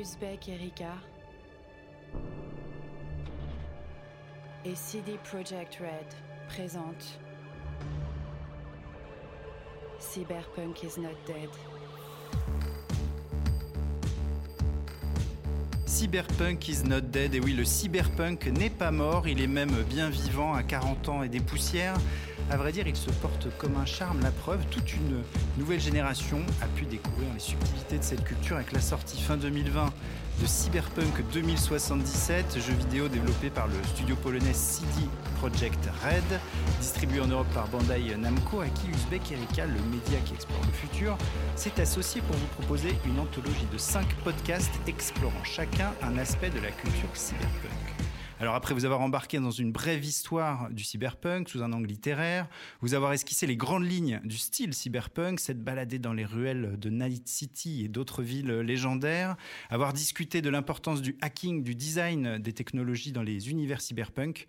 Uzbek Erika et CD Projekt Red présente Cyberpunk is not dead. Cyberpunk is not dead. Et oui, le cyberpunk n'est pas mort, il est même bien vivant à 40 ans et des poussières. À vrai dire, il se porte comme un charme. La preuve, toute une nouvelle génération a pu découvrir les subtilités de cette culture avec la sortie fin 2020 de Cyberpunk 2077, jeu vidéo développé par le studio polonais CD Projekt Red, distribué en Europe par Bandai Namco, à qui Uzbek Erika, le média qui explore le futur, s'est associé pour vous proposer une anthologie de 5 podcasts explorant chacun un aspect de la culture cyberpunk. Alors après vous avoir embarqué dans une brève histoire du cyberpunk sous un angle littéraire, vous avoir esquissé les grandes lignes du style cyberpunk, s'être baladé dans les ruelles de Night City et d'autres villes légendaires, avoir discuté de l'importance du hacking, du design des technologies dans les univers cyberpunk,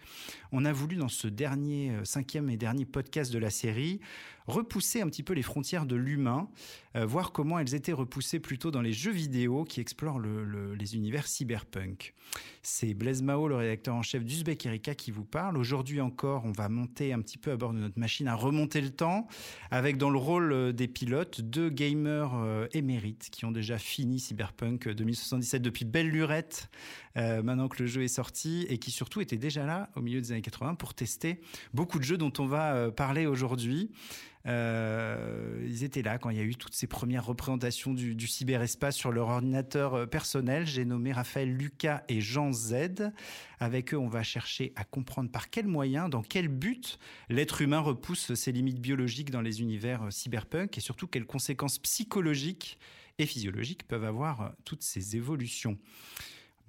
on a voulu dans ce dernier, euh, cinquième et dernier podcast de la série, repousser un petit peu les frontières de l'humain, euh, voir comment elles étaient repoussées plutôt dans les jeux vidéo qui explorent le, les univers cyberpunk. C'est Blaise Mao, le rédacteur en chef d'Uzbek Erika qui vous parle. Aujourd'hui encore, on va monter un petit peu à bord de notre machine à remonter le temps avec dans le rôle euh, des pilotes deux gamers euh, émérites qui ont déjà fini Cyberpunk 2077 depuis belle lurette maintenant que le jeu est sorti et qui surtout étaient déjà là au milieu des années 80 pour tester beaucoup de jeux dont on va parler aujourd'hui. Euh, ils étaient là quand il y a eu toutes ces premières représentations du, du cyberespace sur leur ordinateur euh, personnel. J'ai nommé Raphaël, Lucas et Jean Z. Avec eux, on va chercher à comprendre par quels moyens, dans quel but l'être humain repousse ses limites biologiques dans les univers euh, cyberpunk et surtout quelles conséquences psychologiques et physiologiques peuvent avoir toutes ces évolutions.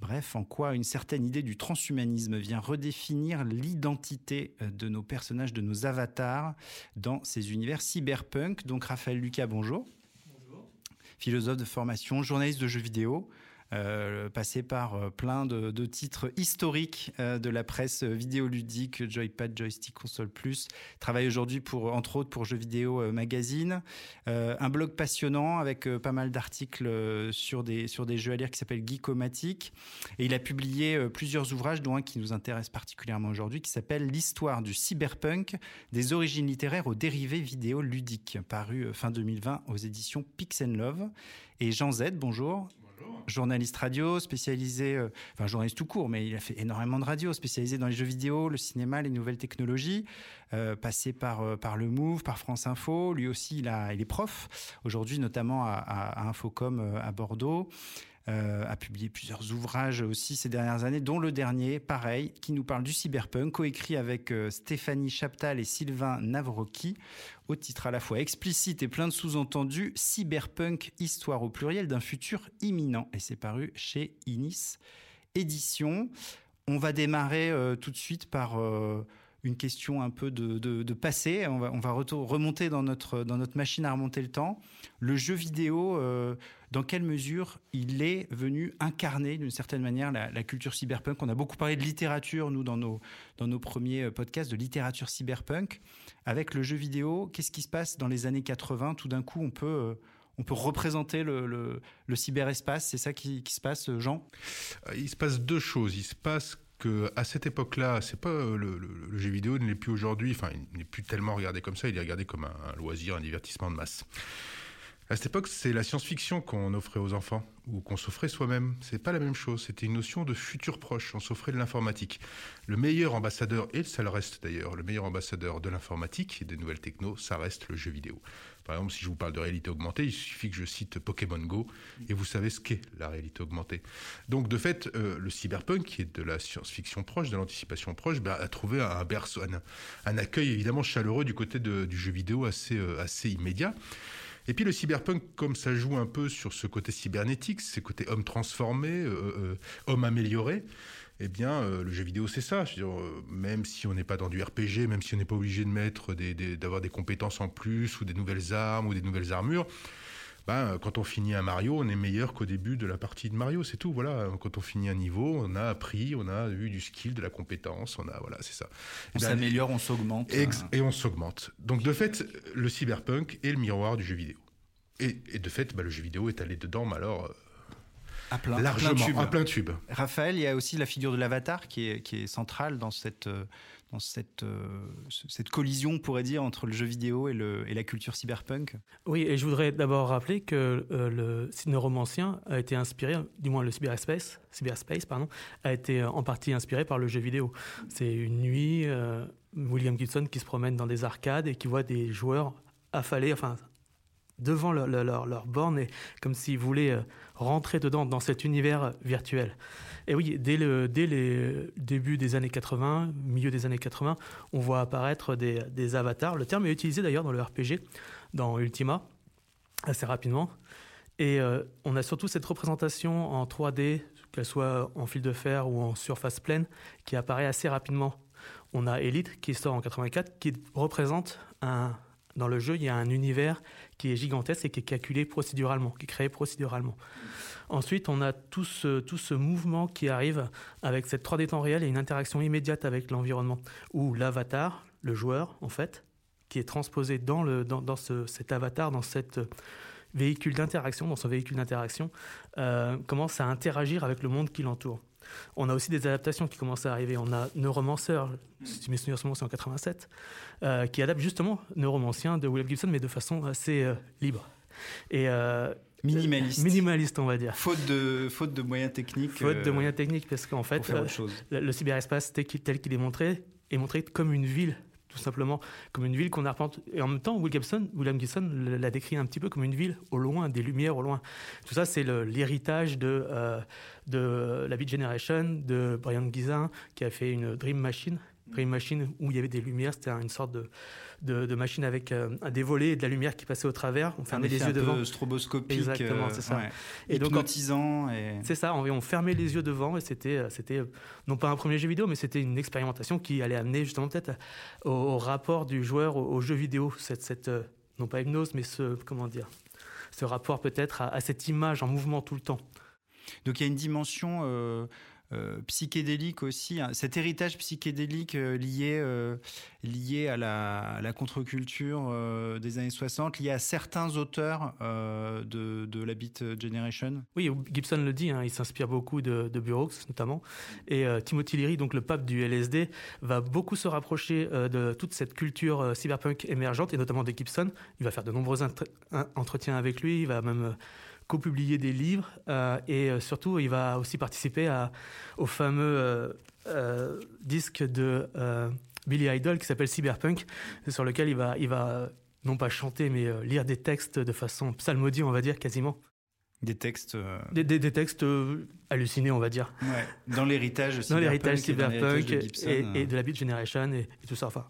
Bref, en quoi une certaine idée du transhumanisme vient redéfinir l'identité euh, de nos personnages, de nos avatars dans ces univers cyberpunk. Donc Raphaël Lucas, bonjour. Bonjour. Philosophe de formation, journaliste de jeux vidéo. Euh, passé par euh, plein de, titres historiques euh, de la presse vidéoludique, Joypad, Joystick, Console Plus. Travaille aujourd'hui pour, entre autres, pour Jeux Vidéo Magazine. un blog passionnant avec pas mal d'articles sur des, sur des jeux à lire qui s'appelle Geekomatic. Et il a publié plusieurs ouvrages, dont un qui nous intéresse particulièrement aujourd'hui, qui s'appelle L'histoire du cyberpunk, des origines littéraires aux dérivés vidéo ludiques, paru fin 2020 aux éditions Pix Love. Et Jean Z, bonjour. Journaliste radio, spécialisé, euh, enfin journaliste tout court, mais il a fait énormément de radio, spécialisé dans les jeux vidéo, le cinéma, les nouvelles technologies, euh, passé par euh, par le Move, par France Info. Lui aussi, il est prof aujourd'hui, notamment à, à, Infocom à Bordeaux euh, a publié plusieurs ouvrages aussi ces dernières années, dont le dernier, pareil, qui nous parle du cyberpunk, coécrit avec euh, Stéphanie Chaptal et Sylvain Navrocki, au titre à la fois explicite et plein de sous-entendus, Cyberpunk, histoire au pluriel d'un futur imminent. Et c'est paru chez Inis Édition. On va démarrer euh, tout de suite par une question un peu de, de, passé. On va, on va remonter dans notre, dans notre machine à remonter le temps. Le jeu vidéo, euh, dans quelle mesure il est venu incarner d'une certaine manière la, culture cyberpunk? On a beaucoup parlé de littérature, nous, dans nos, dans nos premiers podcasts, de littérature cyberpunk. Avec le jeu vidéo, qu'est-ce qui se passe dans les années 80 Tout d'un coup, on peut... Euh, on peut représenter le, le, le cyberespace. C'est ça qui, qui, se passe, Jean? Il se passe deux choses. Il se passe à cette époque-là, c'est pas le, le, le, jeu vidéo ne l'est plus aujourd'hui. Enfin, il n'est plus tellement regardé comme ça. Il est regardé comme un, un loisir, un divertissement de masse. À cette époque, c'est la science-fiction qu'on offrait aux enfants ou qu'on s'offrait soi-même. C'est pas la même chose. C'était une notion de futur proche. On s'offrait de l'informatique. Le meilleur ambassadeur, et ça le reste d'ailleurs, le meilleur ambassadeur de l'informatique et des nouvelles techno, ça reste le jeu vidéo. Par exemple, si je vous parle de réalité augmentée, il suffit que je cite Pokémon Go et vous savez ce qu'est la réalité augmentée. Donc, de fait, euh, le cyberpunk, qui est de la science-fiction proche, de l'anticipation proche, ben, a trouvé un berceau, un, accueil évidemment chaleureux du côté du jeu vidéo assez, euh, assez immédiat. Et puis le cyberpunk, comme ça joue un peu sur ce côté cybernétique, ce côté homme transformé, euh, euh, homme amélioré, eh bien, euh, le jeu vidéo, c'est ça. Euh, même si on n'est pas dans du RPG, même si on n'est pas obligé de mettre d'avoir des compétences en plus ou des nouvelles armes ou des nouvelles armures, ben, quand on finit un Mario, on est meilleur qu'au début de la partie de Mario, c'est tout. Voilà, quand on finit un niveau, on a appris, on a eu du skill, de la compétence, on a voilà, c'est ça. On ben, s'améliore, on s'augmente. Ex- et on s'augmente. Donc de fait, le cyberpunk est le miroir du jeu vidéo. Et, et de fait, ben, le jeu vidéo est allé dedans, mais alors. Euh, à plein, largement, plein tube. à plein tube. Raphaël, il y a aussi la figure de l'avatar qui est, qui est centrale dans cette, cette, cette collision, on pourrait dire, entre le jeu vidéo et, la culture cyberpunk? Oui, et je voudrais d'abord rappeler que le neuromancien a été inspiré, du moins le cyberspace, cyberspace pardon, a été en partie inspiré par le jeu vidéo. C'est une nuit, William Gibson qui se promène dans des arcades et qui voit des joueurs affalés, enfin devant leur, leur, comme s'ils voulaient euh, rentrer dedans, dans cet univers virtuel. Et oui, dès le dès les débuts des années 80, milieu des années 80, on voit apparaître des, avatars. Le terme est utilisé d'ailleurs dans le RPG, dans Ultima, assez rapidement. Et euh, on a surtout cette représentation en 3D, qu'elle soit en fil de fer ou en surface pleine, qui apparaît assez rapidement. On a Elite qui sort en 84, qui représente un, dans le jeu, il y a un univers qui est gigantesque et qui est calculé procéduralement, qui est créé procéduralement. Ensuite, on a tout ce, tout ce mouvement qui arrive avec cette 3D temps réel et une interaction immédiate avec l'environnement, où l'avatar, le joueur, en fait, qui est transposé dans, le, dans, ce, cet avatar, dans cette véhicule d'interaction, dans son véhicule d'interaction, euh, commence à interagir avec le monde qui l'entoure. On a aussi des adaptations qui commencent à arriver. On a Neuromancer, si mes souvenirs sont en 87, euh, qui adapte justement Neuromancien de William Gibson, mais de façon assez euh, libre. Et euh, minimaliste. Minimaliste, on va dire. Faute de, faute de moyens techniques. Faute de moyens techniques, parce qu'en fait, le, le, cyberespace tel qu'il est montré est montré comme une ville tout simplement comme une ville qu'on arpente. Et en même temps, William Gibson, l'a décrit un petit peu comme une ville au loin, des lumières au loin. Tout ça, c'est l'héritage de, euh, de la Beat Generation, de Brian Gizin, qui a fait une Dream Machine. Dream Machine où il y avait des lumières, c'était une sorte de, de, machine avec euh, des volets et de la lumière qui passait au travers. On fermait les yeux devant. stroboscopique. Exactement, c'est ça. Et Hypnotisant. Et... C'est ça, on, fermait les yeux devant et c'était, euh, c'était euh, non pas un premier jeu vidéo, mais c'était une expérimentation qui allait amener justement peut-être au, rapport du joueur au, jeu vidéo, cette, cette, non pas hypnose, mais ce, comment dire, ce rapport peut-être à, cette image en mouvement tout le temps. Donc il y a une dimension euh, psychédélique aussi, hein. cet héritage psychédélique euh, lié, euh, lié à la, contre-culture des années 60, lié à certains auteurs de, de, la Beat Generation Oui, Gibson le dit, hein, il s'inspire beaucoup de, de Burroughs notamment, et Timothy Leary, donc le pape du LSD, va beaucoup se rapprocher de toute cette culture cyberpunk émergente, et notamment de Gibson. Il va faire de nombreux entretiens avec lui, il va même co-publier des livres euh, et euh, surtout il va aussi participer à, au fameux euh, disque de Billy Idol qui s'appelle Cyberpunk sur lequel il va, il va non pas chanter mais lire des textes de façon psalmodie on va dire quasiment. Des textes. Des, des, textes hallucinés, on va dire. Ouais, dans l'héritage cyberpunk. Dans l'héritage cyberpunk et, de la Beat Generation et, et tout ça. Enfin,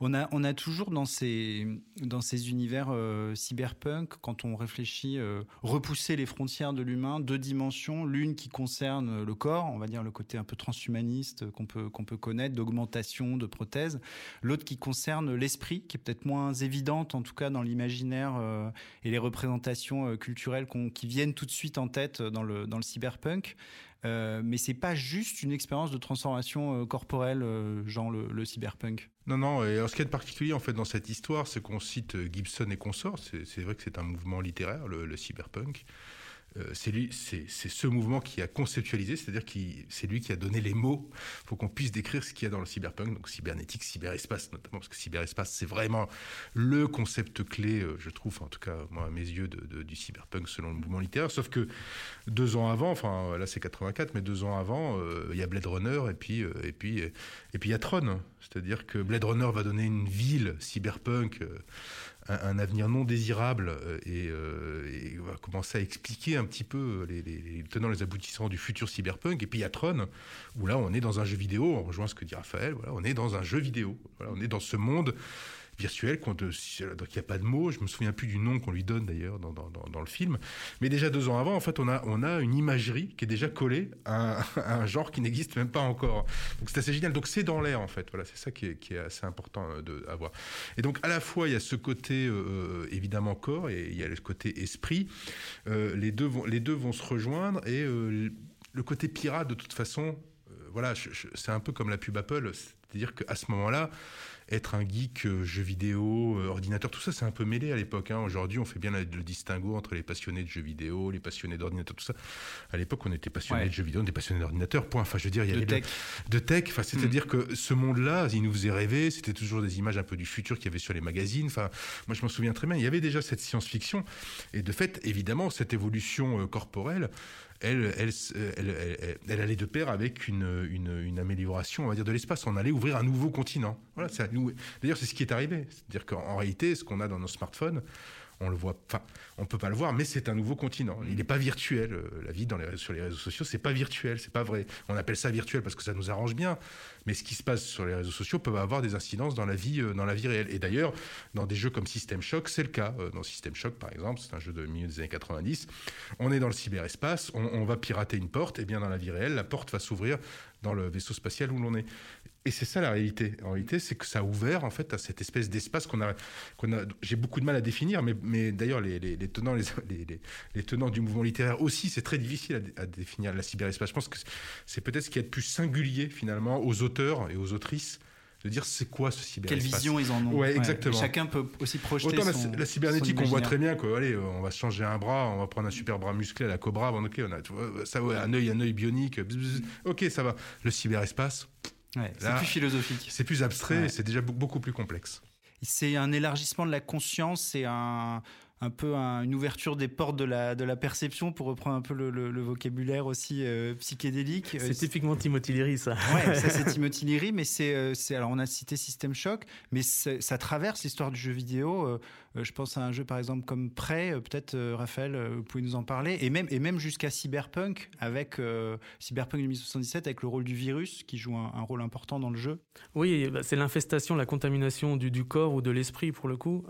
on a, on a toujours dans ces, dans ces univers euh, cyberpunk, quand on réfléchit, euh, repousser les frontières de l'humain, deux dimensions, l'une qui concerne le corps, on va dire le côté un peu transhumaniste qu'on peut, peut connaître, d'augmentation, de prothèses, l'autre qui concerne l'esprit, qui est peut-être moins évidente, en tout cas dans l'imaginaire euh, et les représentations culturelles qui viennent tout de suite en tête dans le, dans le cyberpunk. Euh, mais c'est pas juste une expérience de transformation euh, corporelle, euh, genre le, cyberpunk. Non, non. Et ce qui est particulier en fait dans cette histoire, c'est qu'on cite Gibson et consorts. C'est vrai que c'est un mouvement littéraire, le cyberpunk. Euh, c'est ce mouvement qui a conceptualisé, c'est-à-dire qui c'est lui qui a donné les mots pour qu'on puisse décrire ce qu'il y a dans le cyberpunk, donc cybernétique, cyberespace notamment, parce que cyberespace c'est vraiment le concept clé, euh, je trouve, en tout cas moi à mes yeux, du cyberpunk selon le mouvement littéraire. Sauf que deux ans avant, enfin là c'est 84, mais deux ans avant, euh, il y a Blade Runner et puis et puis et puis il y a Tron, c'est-à-dire que Blade Runner va donner une ville cyberpunk un, avenir non désirable euh, euh, et, on va commencer à expliquer un petit peu les, les, tenants les aboutissants du futur cyberpunk. Et puis il y a Tron, où là on est dans un jeu vidéo, on rejoint ce que dit Raphaël, voilà, on est dans un jeu vidéo, on est dans ce monde virtuel, quand, donc il n'y a pas de mots, je me souviens plus du nom qu'on lui donne d'ailleurs dans, dans, le film, mais déjà deux ans avant, en fait, on a, on a une imagerie qui est déjà collée à un, genre qui n'existe même pas encore. Donc c'est assez génial, donc c'est dans l'air en fait, voilà, c'est ça qui est, qui est assez important euh, de, à voir. Et donc à la fois, il y a ce côté euh, évidemment corps et il y a le côté esprit, euh, les, deux vont, les deux vont se rejoindre et le côté pirate de toute façon, voilà, c'est un peu comme la pub Apple, c'est-à-dire qu'à ce moment-là, être un geek euh, jeux vidéo, euh, ordinateur, tout ça c'est un peu mêlé à l'époque. Hein. Aujourd'hui, on fait bien le distinguo entre les passionnés de jeux vidéo, les passionnés d'ordinateur, tout ça. À l'époque, on était passionnés de jeux vidéo, on était passionnés d'ordinateur. Point. Enfin, je veux dire, il y avait de tech. De, tech. Enfin, c'est-à-dire mm. que ce monde-là, il nous faisait rêver. C'était toujours des images un peu du futur qu'il y avait sur les magazines. Enfin, moi, je m'en souviens très bien. Il y avait déjà cette science-fiction et de fait, évidemment, cette évolution euh, corporelle elle, elle, elle, allait de pair avec une, une, amélioration, on va dire, de l'espace. On allait ouvrir un nouveau continent. Voilà, D'ailleurs, c'est ce qui est arrivé. C'est-à-dire qu'en réalité, ce qu'on a dans nos smartphones, on le voit, enfin, on peut pas le voir, mais c'est un nouveau continent. Il n'est pas virtuel. Euh, la vie dans les, sur les réseaux sociaux, c'est pas virtuel, c'est pas vrai. On appelle ça virtuel parce que ça nous arrange bien, mais ce qui se passe sur les réseaux sociaux peut avoir des incidences dans la vie, euh, dans la vie réelle. Et d'ailleurs, dans des jeux comme System Shock, c'est le cas. Euh, dans System Shock, par exemple, c'est un jeu de milieu des années 90. On est dans le cyberespace, on, on va pirater une porte, et bien dans la vie réelle, la porte va s'ouvrir dans le vaisseau spatial où l'on est. Et c'est ça la réalité. En réalité, c'est que ça a ouvert en fait à cette espèce d'espace qu'on a, qu'on a. J'ai beaucoup de mal à définir, mais, mais d'ailleurs les, les, les, tenants, les, les, tenants du mouvement littéraire aussi, c'est très difficile à, définir la cyberespace. Je pense que c'est peut-être ce qui est le plus singulier finalement aux auteurs et aux autrices de dire c'est quoi ce cyberespace. Quelle vision ils en ont. Ouais, exactement. chacun peut aussi projeter Autant son, la, la cybernétique, on voit très bien que allez, on va changer un bras, on va prendre un super bras musclé à la Cobra, bon, ok, on a ça, un œil, un œil bionique, ok, ça va. Le cyberespace, c'est plus philosophique. C'est plus abstrait, c'est déjà beaucoup plus complexe. C'est un élargissement de la conscience, c'est un, un peu une ouverture des portes de la, de la perception, pour reprendre un peu le, vocabulaire aussi euh, psychédélique. C'est typiquement Timothy Leary, ça. Ouais, ça c'est Timothy Leary, mais c'est, euh, alors on a cité System Shock, mais ça traverse l'histoire du jeu vidéo. Euh, je pense à un jeu par exemple comme Prey, peut-être Raphaël, vous pouvez nous en parler, et même, jusqu'à Cyberpunk, avec Cyberpunk 2077, avec le rôle du virus qui joue un, rôle important dans le jeu. Oui, bah, c'est l'infestation, la contamination du, corps ou de l'esprit pour le coup.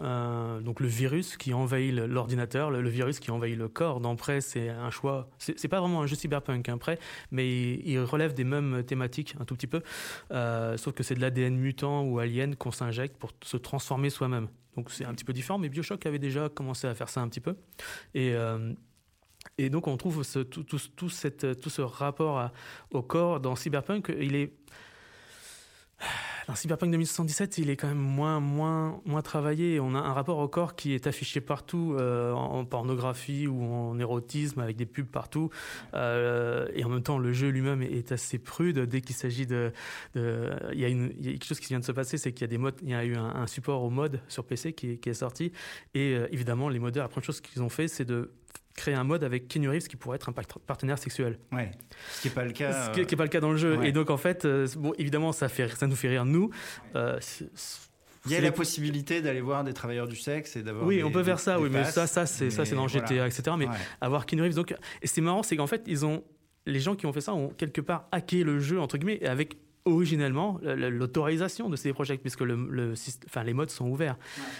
donc le virus qui envahit l'ordinateur, le, virus qui envahit le corps. Dans Prey, c'est un choix. C'est pas vraiment un jeu cyberpunk, hein, Prey, mais il, relève des mêmes thématiques un tout petit peu. Euh, sauf que c'est de l'ADN mutant ou alien qu'on s'injecte pour se transformer soi-même. Donc c'est un petit peu différent, mais Bioshock avait déjà commencé à faire ça un petit peu. Et. Euh, et donc on trouve tout, tout, tout, cette, tout ce rapport au corps dans Cyberpunk, il est dans Cyberpunk 2077, il est quand même moins, moins, moins travaillé. On a un rapport au corps qui est affiché partout, euh, en pornographie ou en érotisme, avec des pubs partout. Euh, et en même temps, le jeu lui-même est assez prude dès qu'il s'agit de, il, y a quelque chose qui vient de se passer, c'est qu'il y a des modes, il y a eu un, support au mode sur PC qui est sorti. Et euh, évidemment, les modeurs, la première chose qu'ils ont fait, c'est de créer un mode avec Keanu Reeves qui pourrait être un partenaire sexuel. Ouais. Ce qui n'est pas le cas. Ce qui n'est pas le cas dans le jeu. Et donc en fait, euh, bon, évidemment, ça fait, ça nous fait rire nous. Euh, il y a la possibilité d'aller voir des travailleurs du sexe et d'avoir. Oui, on peut faire ça, oui, mais ça, ça, c'est ça, c'est dans GTA, etc. Mais avoir Keanu Reeves, donc, et c'est marrant, c'est qu'en fait, ils ont, les gens qui ont fait ça ont quelque part hacké le jeu entre guillemets avec originellement l'autorisation de ces projets puisque le, enfin, les modes sont ouverts.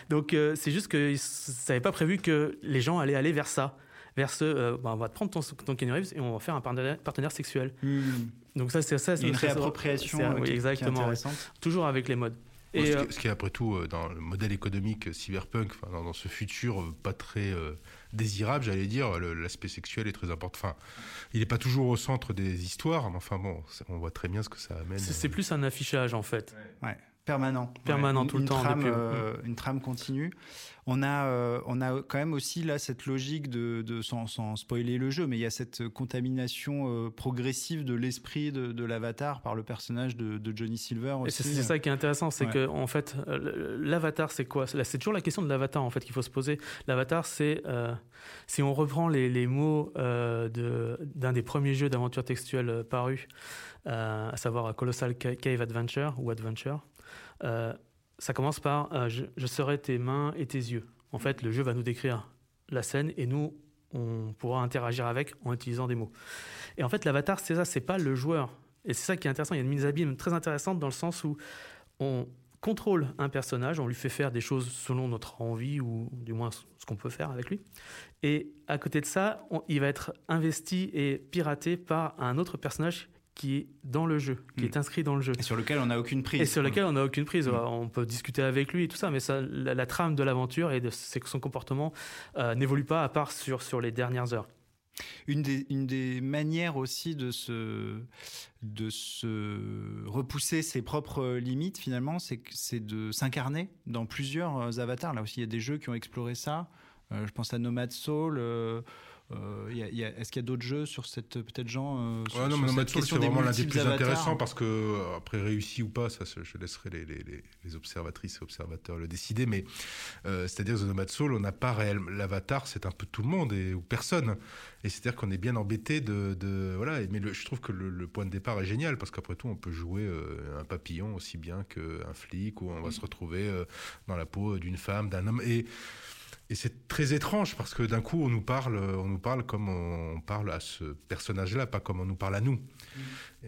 Donc euh, c'est juste que ça n'avait pas prévu que les gens allaient aller vers ça vers ce, euh, bah, on va te prendre ton, ton Kenny Reeves et on va faire un partenaire, sexuel. Hmm. Donc ça, c'est ça, c'est une réappropriation oui, exactement, toujours avec les modes. Et euh, ce, qui, est après tout euh, dans le modèle économique cyberpunk, dans, ce futur pas très désirable, j'allais dire, l'aspect sexuel est très important. Enfin, il n'est pas toujours au centre des histoires, mais enfin bon, on voit très bien ce que ça amène. C'est plus un affichage en fait. Ouais. Permanent. Permanent tout le temps. Trame, une trame continue. On a, euh, on a quand même aussi là cette logique de, de sans, sans, spoiler le jeu, mais il y a cette contamination euh, progressive de l'esprit de, de l'avatar par le personnage de, de Johnny Silver. C'est ça qui est intéressant, c'est que en fait, euh, l'avatar c'est quoi? C'est toujours la question de l'avatar en fait qu'il faut se poser. L'avatar c'est si on reprend les, les mots d'un des premiers jeux d'aventure textuelle parus, à savoir Colossal Cave Adventure ou Adventure ça commence par euh, je, serai tes mains et tes yeux. En fait, le jeu va nous décrire la scène et nous, on pourra interagir avec en utilisant des mots. Et en fait, l'avatar, c'est ça, c'est pas le joueur. Et c'est ça qui est intéressant. Il y a une mise à abîme très intéressante dans le sens où on contrôle un personnage, on lui fait faire des choses selon notre envie ou du moins ce qu'on peut faire avec lui. Et à côté de ça, il va être investi et piraté par un autre personnage qui est dans le jeu, qui hmm. est inscrit dans le jeu. Et sur lequel on n'a aucune prise. Et sur lequel on n'a aucune prise. Hmm. On peut discuter avec lui et tout ça, mais ça, la, trame de l'aventure et de son comportement euh, n'évolue pas à part sur, sur les dernières heures. Une des, une des manières aussi de se, de se repousser ses propres limites, finalement, c'est de s'incarner dans plusieurs avatars. Là aussi, il y a des jeux qui ont exploré ça. je pense à Nomad Soul. Euh, est-ce qu'il y a d'autres jeux sur cette peut-être genre euh, ouais, non, mais c'est vraiment l'un des plus intéressants parce que euh, après réussi ou pas, ça, je laisserai les, les, les observatrices et observateurs le décider. Mais c'est-à-dire The Nomad Soul, on n'a pas réellement l'avatar, c'est un peu tout le monde et ou personne. Et c'est-à-dire qu'on est bien embêté de, de voilà. Mais je trouve que le, point de départ est génial parce qu'après tout, on peut jouer un papillon aussi bien qu'un flic ou on va se retrouver dans la peau d'une femme, d'un homme et et c'est très étrange parce que d'un coup, on nous parle, on nous parle comme on parle à ce personnage-là, pas comme on nous parle à nous. Mm.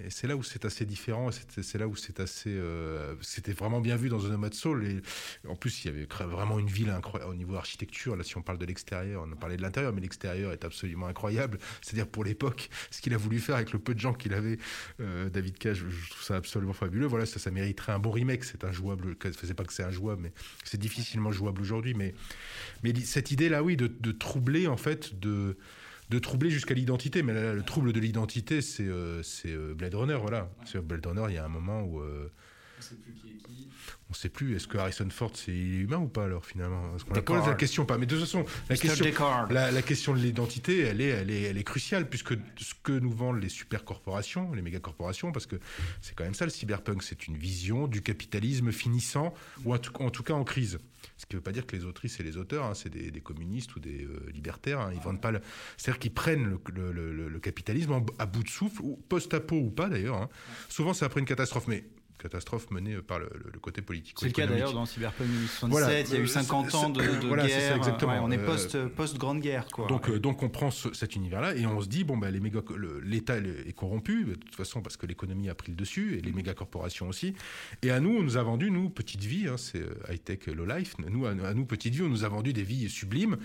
Et c'est là où c'est assez différent. C'est là où c'est assez, euh, c'était vraiment bien vu dans The Nomad Soul. Et en plus, il y avait vraiment une ville incroyable au niveau architecture. Là, si on parle de l'extérieur, on a parlé de l'intérieur, mais l'extérieur est absolument incroyable. C'est-à-dire pour l'époque, ce qu'il a voulu faire avec le peu de gens qu'il avait, euh, David Cage, je trouve ça absolument fabuleux. Voilà, ça, ça mériterait un bon remake. C'est un jouable. C'est pas que c'est un jouable, mais c'est difficilement jouable aujourd'hui. Mais, mais cette idée-là, oui, de troubler en fait, de de troubler jusqu'à l'identité. Mais là, le trouble de l'identité, c'est euh, euh, Blade Runner, voilà. Sur Blade Runner, il y a un moment où. Euh, on sait plus qui est qui. On sait plus. Est-ce que Harrison Ford c'est humain ou pas alors finalement? Est-ce qu'on a posé la question pas Mais de toute façon, la question, la, question de l'identité, elle est, elle est, elle est cruciale puisque ce que nous vendent les super corporations, les méga corporations, parce que c'est quand même ça le cyberpunk, c'est une vision du capitalisme finissant ou en tout cas en crise. Ce qui ne veut pas dire que les autrices et les auteurs, hein, c'est des, communistes ou des euh, libertaires. Hein, ils vendent pas. Le... C'est-à-dire qu'ils prennent le, capitalisme à bout de souffle, ou post-apo ou pas d'ailleurs. Hein. Souvent, c'est après une catastrophe, mais catastrophe menée par le, côté politique. C'est le cas d'ailleurs dans Cyberpunk 2077, il y a eu 50 ans de, guerre. exactement. on est post, euh, post grande guerre quoi. Donc euh, donc on prend cet univers là et on se dit bon bah les méga l'État est corrompu de toute façon parce que l'économie a pris le dessus et les méga corporations aussi. Et à nous on nous a vendu nous petite vie hein, c'est euh, high tech low life. Nous à, nous petite vie on nous a vendu des vies sublimes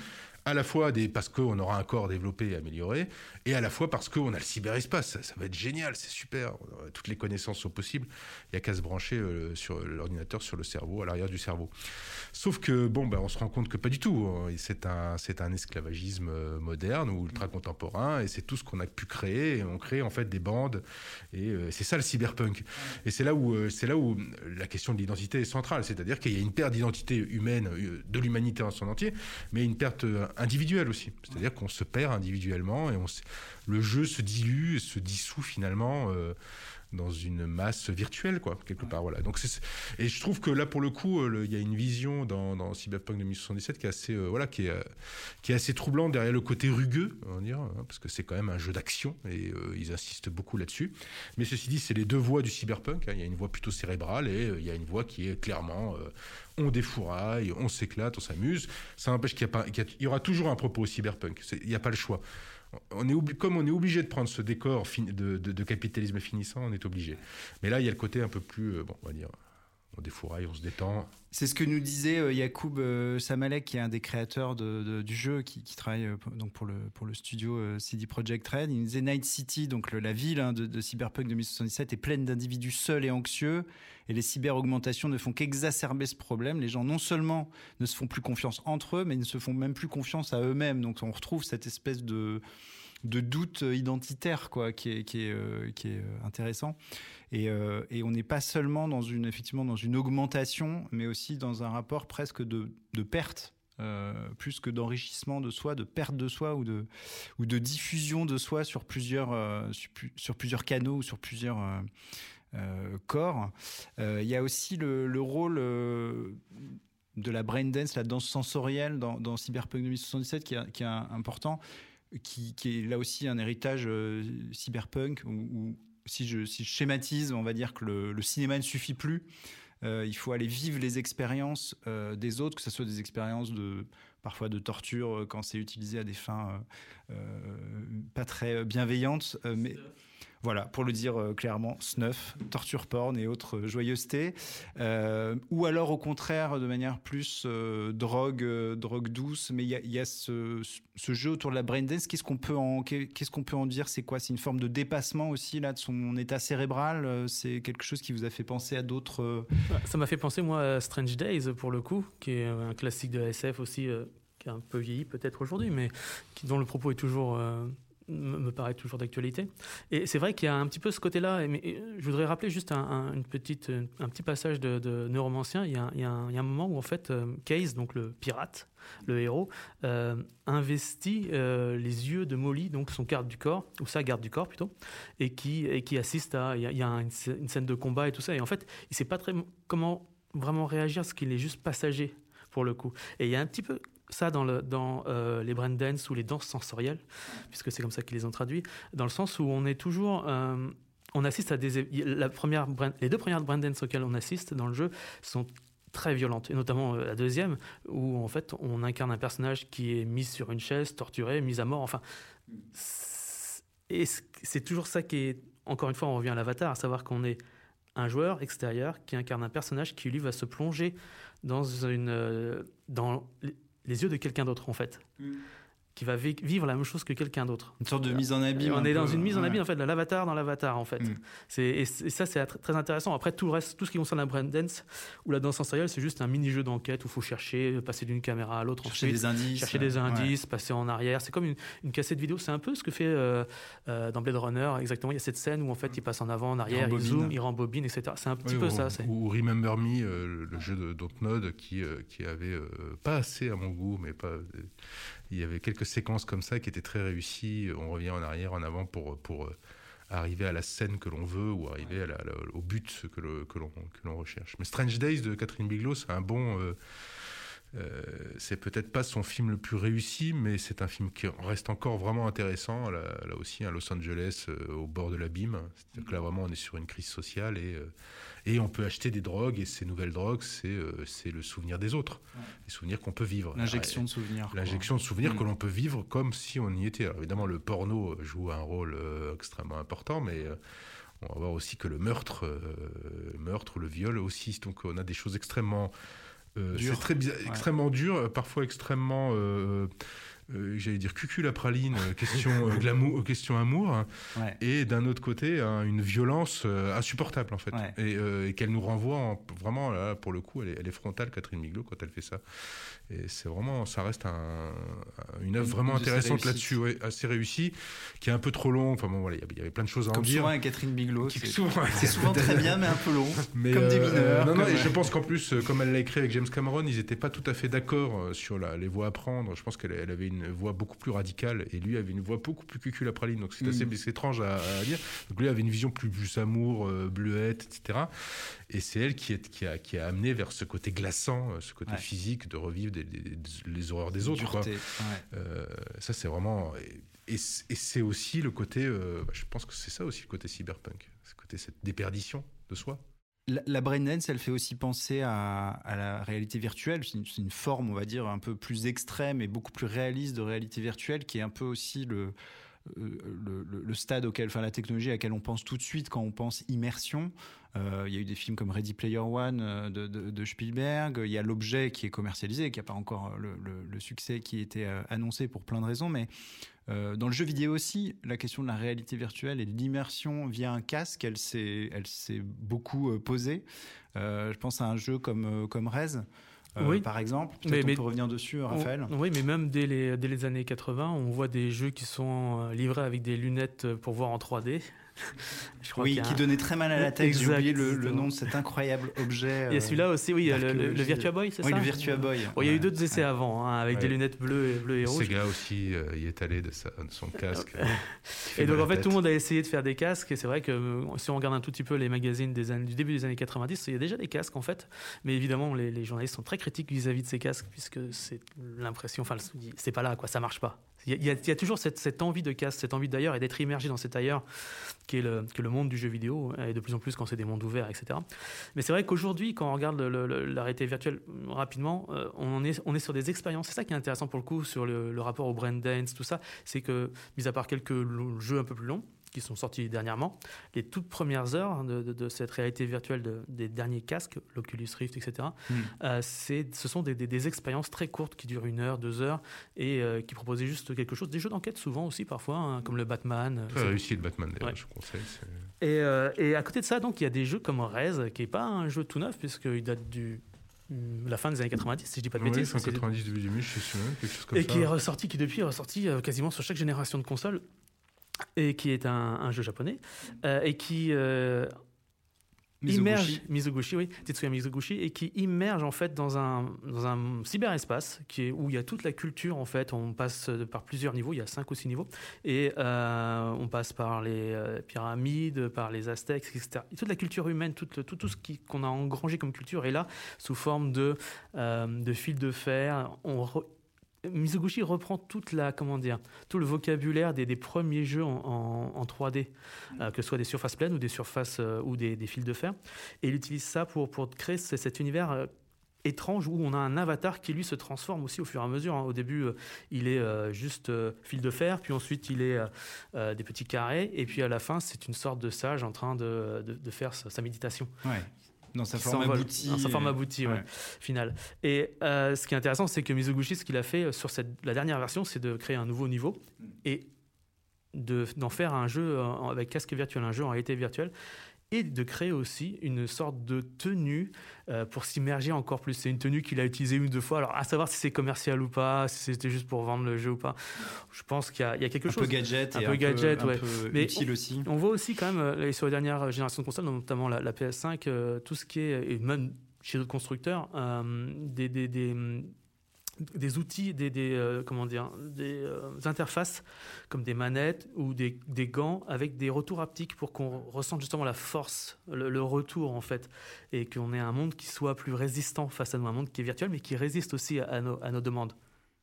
à la fois des, parce qu'on aura un corps développé et amélioré, et à la fois parce qu'on a le cyberespace. Ça, va être génial, c'est super. Toutes les connaissances sont possibles. Il n'y a qu'à se brancher euh, sur l'ordinateur, sur le cerveau, à l'arrière du cerveau. Sauf que, bon, ben, on se rend compte que pas du tout. Hein. C'est un, c'est un esclavagisme euh, moderne ou ultra contemporain, et c'est tout ce qu'on a pu créer. Et on crée en fait des bandes, et euh, c'est ça le cyberpunk. Et c'est là où, c'est là où la question de l'identité est centrale. C'est-à-dire qu'il y a une perte d'identité humaine de l'humanité en son entier, mais une perte individuel aussi. C'est-à-dire qu'on se perd individuellement et on le jeu se dilue et se dissout finalement euh, dans une masse virtuelle, quoi, quelque part. Voilà. Donc et je trouve que là, pour le coup, euh, il y a une vision dans, dans Cyberpunk 2077 qui est assez, euh, voilà, qui est, qui est assez troublante derrière le côté rugueux, on va hein, parce que c'est quand même un jeu d'action et ils insistent beaucoup là-dessus. Mais ceci dit, c'est les deux voix du cyberpunk. Hein. Il y a une voix plutôt cérébrale et il y a une voix qui est clairement on défouraille, on s'éclate, on s'amuse. Ça n'empêche qu'il y, aura toujours un propos cyberpunk. Il n'y a pas le choix. On est comme on est obligé de prendre ce décor de, capitalisme finissant, on est obligé. Mais là, il y a le côté un peu plus, euh, bon, on va dire, on défouraille, on se détend. C'est ce que nous disait euh, Yacoub euh, Samalek, qui est un des créateurs du jeu, qui, travaille euh, donc pour le, studio CD Projekt Red. Il nous disait Night City, donc la ville hein, de, Cyberpunk 2077, est pleine d'individus seuls et anxieux. Et les cyber-augmentations ne font qu'exacerber ce problème. Les gens, non seulement ne se font plus confiance entre eux, mais ils ne se font même plus confiance à eux-mêmes. Donc on retrouve cette espèce de de doute identitaire quoi qui est qui est qui est intéressant euh, et, on n'est pas seulement dans une, effectivement, dans une augmentation, mais aussi dans un rapport presque de, perte. Euh, plus que d'enrichissement de soi, de perte de soi ou de, ou de diffusion de soi sur plusieurs, euh, sur, plusieurs canaux ou sur plusieurs corps. Il y a aussi le, rôle de la brain dance, la danse sensorielle dans, Cyberpunk 2077 qui qui est important, qui, est là aussi un héritage cyberpunk où si je, schématise, on va dire que le, cinéma ne suffit plus. Euh, il faut aller vivre les expériences euh, des autres, que ce soit des expériences de parfois de torture euh, quand c'est utilisé à des fins pas très bienveillantes, mais voilà, pour le dire euh, clairement, snuff, torture porn et autres joyeusetés. Euh, ou alors au contraire, de manière plus euh, drogue, drogue douce. Mais il y a, ce, jeu autour de la brain dance. Qu'est-ce qu'on peut en, dire? C'est quoi? C'est une forme de dépassement aussi là de son état cérébral? C'est quelque chose qui vous a fait penser à d'autres. Ça m'a fait penser moi à Strange Days pour le coup, qui est un classique de SF aussi, qui est un peu vieilli peut-être aujourd'hui, mais dont le propos est toujours me paraît toujours d'actualité. Et c'est vrai qu'il y a un petit peu ce côté-là. Mais je voudrais rappeler juste un, une petite, un petit passage de, de Neuromancien. Il y, a, un, il y, a un, moment où, en fait, Case, donc le pirate, le héros, euh, investit euh, les yeux de Molly, donc son garde du corps, ou sa garde du corps plutôt, et qui, et qui assiste à. Il y a, il y a une, une, scène de combat et tout ça. Et en fait, il ne sait pas très comment vraiment réagir, parce qu'il est juste passager pour le coup. Et il y a un petit peu ça dans, le, dans euh, les dance ou les danses sensorielles, puisque c'est comme ça qu'ils les ont traduits, dans le sens où on est toujours... Euh, on assiste à des... La première, les deux premières dance auxquelles on assiste dans le jeu sont très violentes, et notamment euh, la deuxième, où en fait on incarne un personnage qui est mis sur une chaise, torturé, mis à mort, enfin... Et c'est toujours ça qui est... Encore une fois, on revient à l'avatar, à savoir qu'on est un joueur extérieur qui incarne un personnage qui lui va se plonger dans une dans les yeux de quelqu'un d'autre, en fait. Mm qui va vivre la même chose que quelqu'un d'autre. Une sorte de mise en abîme. On est dans une mise en abîme en fait, de l'avatar dans l'avatar en fait. Mm. C'est et, ça c'est très intéressant. Après tout le reste, tout ce qui concerne la dance ou la danse sensorielle, c'est juste un mini jeu d'enquête où il faut chercher, passer d'une caméra à l'autre, chercher des indices, chercher des indices, passer en arrière. C'est comme une, une, cassette vidéo. C'est un peu ce que fait euh, euh, dans Blade Runner exactement. Il y a cette scène où en fait il passe en avant, en arrière, il, zoome, il rembobine, etc. C'est un petit peu ça. Ou Remember Me, euh, le jeu de Dontnod qui qui avait pas assez à mon goût, mais pas il y avait quelques séquences comme ça qui étaient très réussies. On revient en arrière, en avant pour, pour euh, arriver à la scène que l'on veut ou arriver au but que, le, que l'on recherche. Mais Strange Days de Catherine Bigelow, c'est un bon. Euh, c'est peut-être pas son film le plus réussi, mais c'est un film qui reste encore vraiment intéressant. Là, aussi, un Los Angeles au bord de l'abîme. C'est-à-dire que là, vraiment, on est sur une crise sociale et et on peut acheter des drogues, et ces nouvelles drogues, c'est euh, c'est le souvenir des autres, les souvenirs qu'on peut vivre. L'injection de souvenirs. L'injection de souvenirs mm. que l'on peut vivre comme si on y était. Alors, évidemment, le porno joue un rôle euh, extrêmement important, mais euh, on va voir aussi que le meurtre, meurtre ou le viol aussi. Donc on a des choses extrêmement... c'est très bizarre, extrêmement dur, parfois extrêmement euh, j'allais dire cucul la praline, euh, question euh, glamour, question amour, et d'un autre côté hein, une violence insupportable en fait, et, qu'elle nous renvoie vraiment là, pour le coup, elle est, elle est, frontale Catherine Miglo quand elle fait ça, et c'est vraiment, ça reste un, une œuvre vraiment intéressante là-dessus, assez réussie, qui est un peu trop long. Enfin bon voilà, il y, avait plein de choses à Comme en dire. Souvent avec Catherine Biglow, c'est souvent, très bien mais un peu long, mais comme des mineurs. non, non, et je pense qu'en plus, comme elle l'a écrit avec James Cameron, ils n'étaient pas tout à fait d'accord sur la, les voies à prendre. Je pense qu'elle elle avait une une voix beaucoup plus radicale et lui avait une voix beaucoup plus cuculapraline. Donc c'est assez mm. étrange à, dire. Donc lui avait une vision plus, plus amour, euh, bleuette, etc. Et c'est elle qui, est, qui, a, qui a amené vers ce côté glaçant, euh, ce côté physique de revivre des, les horreurs des autres. Quoi. Euh, ça c'est vraiment. Et, c'est aussi le côté. Je pense que c'est ça aussi le côté cyberpunk. Ce côté cette déperdition de soi. La, la braindance, elle fait aussi penser à, la réalité virtuelle. C'est une, forme, on va dire, un peu plus extrême et beaucoup plus réaliste de réalité virtuelle, qui est un peu aussi le, euh, le, stade auquel, enfin la technologie à laquelle on pense tout de suite quand on pense immersion. Euh, il y a eu des films comme Ready Player One euh, de, Spielberg. Il y a l'objet qui est commercialisé, qui n'a pas encore le, succès qui était annoncé pour plein de raisons, mais euh, dans le jeu vidéo aussi, la question de la réalité virtuelle et de l'immersion via un casque, elle s'est, elle s'est beaucoup euh, posée. Euh, je pense à un jeu comme, comme Rez. oui. par exemple. Peut-être on peut revenir dessus, Raphaël. oui, mais même dès les, dès les années 80, on voit des jeux qui sont livrés avec des lunettes pour voir en 3D oui, qui donnait très mal à la tête. J'ai oublié le, nom de cet incroyable objet. Il y a celui-là aussi, oui, le, le, Virtua Boy, c'est ça Oui, le Virtua Boy. il y a eu d'autres essais avant, hein, avec des lunettes bleues et, bleues et rouges. Sega aussi euh, y est allé de, son casque. et donc en fait, tout le monde a essayé de faire des casques. Et c'est vrai que euh, si on regarde un tout petit peu les magazines des années, du début des années 90, il y a déjà des casques en fait. Mais évidemment, les, les journalistes sont très critiques vis-à-vis de ces casques, puisque c'est l'impression, enfin, c'est pas là, quoi, ça marche pas. Il y, a, toujours cette, envie de casse, cette envie d'ailleurs et d'être immergé dans cet ailleurs qui est, le, le monde du jeu vidéo, et de plus en plus quand c'est des mondes ouverts, etc. Mais c'est vrai qu'aujourd'hui, quand on regarde la réalité virtuelle rapidement, euh, on, est, on est sur des expériences. C'est ça qui est intéressant pour le coup sur le, le rapport au brain dance, tout ça. C'est que, mis à part quelques jeux un peu plus longs, qui sont sortis dernièrement, les toutes premières heures de, cette réalité virtuelle des derniers casques, l'Oculus Rift, etc., hmm. euh, ce sont des, expériences très courtes qui durent une heure, deux heures, et euh, qui proposaient juste quelque chose. Des jeux d'enquête souvent aussi parfois, hein, comme le Batman. Très réussi le Batman d'ailleurs, je conseille. Et, euh, et, à côté de ça, donc il y a des jeux comme Rez, qui n'est pas un jeu tout neuf, puisqu'il date du hmm, la fin des années 90, si je dis pas de bêtises. Oui, 90 début 2000, je sais quelque chose comme et qui est ressorti, qui depuis est ressorti quasiment sur chaque génération de consoles et qui est un, un jeu japonais, euh, et qui euh, immerge Mizoguchi, oui, Tetsuya Mizoguchi, et qui immerge en fait dans un dans un cyberespace qui est où il y a toute la culture en fait. On passe par plusieurs niveaux, il y a cinq ou six niveaux, et euh, on passe par les pyramides, par les Aztèques, etc. Et toute la culture humaine, tout tout, tout ce qu'on a engrangé comme culture est là sous forme de de fils de fer. On Mizoguchi reprend toute la, comment dire, tout le vocabulaire des, premiers jeux en, en- en 3D, euh, que ce soit des surfaces pleines ou des surfaces euh, ou des, fils de fer. Et il utilise ça pour, pour créer ce- cet univers euh, étrange où on a un avatar qui lui se transforme aussi au fur et à mesure. hein. Au début, il est juste fil de fer, puis ensuite il est des petits carrés, et puis à la fin, c'est une sorte de sage en train de, de- faire sa, méditation. Dans sa forme aboutie. Dans sa forme euh, aboutie, ouais, ouais. finale. Et euh, ce qui est intéressant, c'est que Mizoguchi, ce qu'il a fait sur cette, la dernière version, c'est de créer un nouveau niveau et de- d'en faire un jeu en- avec casque virtuel, un jeu en réalité virtuelle, et de créer aussi une sorte de tenue euh, pour s'immerger encore plus. C'est une tenue qu'il a utilisée une ou deux fois. Alors, à savoir si c'est commercial ou pas, si c'était juste pour vendre le jeu ou pas, je pense qu'il y, a- il y a quelque Un chose. peu gadget un et peu gadget, un ouais. peu Mais utile aussi. On voit aussi quand même euh, sur les dernières générations de consoles, notamment la, la PS5, euh, tout ce qui est, et même chez d'autres constructeurs, euh, des, des, des, des outils, des, euh, comment dire, des euh, interfaces comme des manettes ou des, des gants avec des retours haptiques pour qu'on ressente justement la force, le, retour en fait, et qu'on ait un monde qui soit plus résistant face à nous, un monde qui est virtuel mais qui résiste aussi à nos demandes.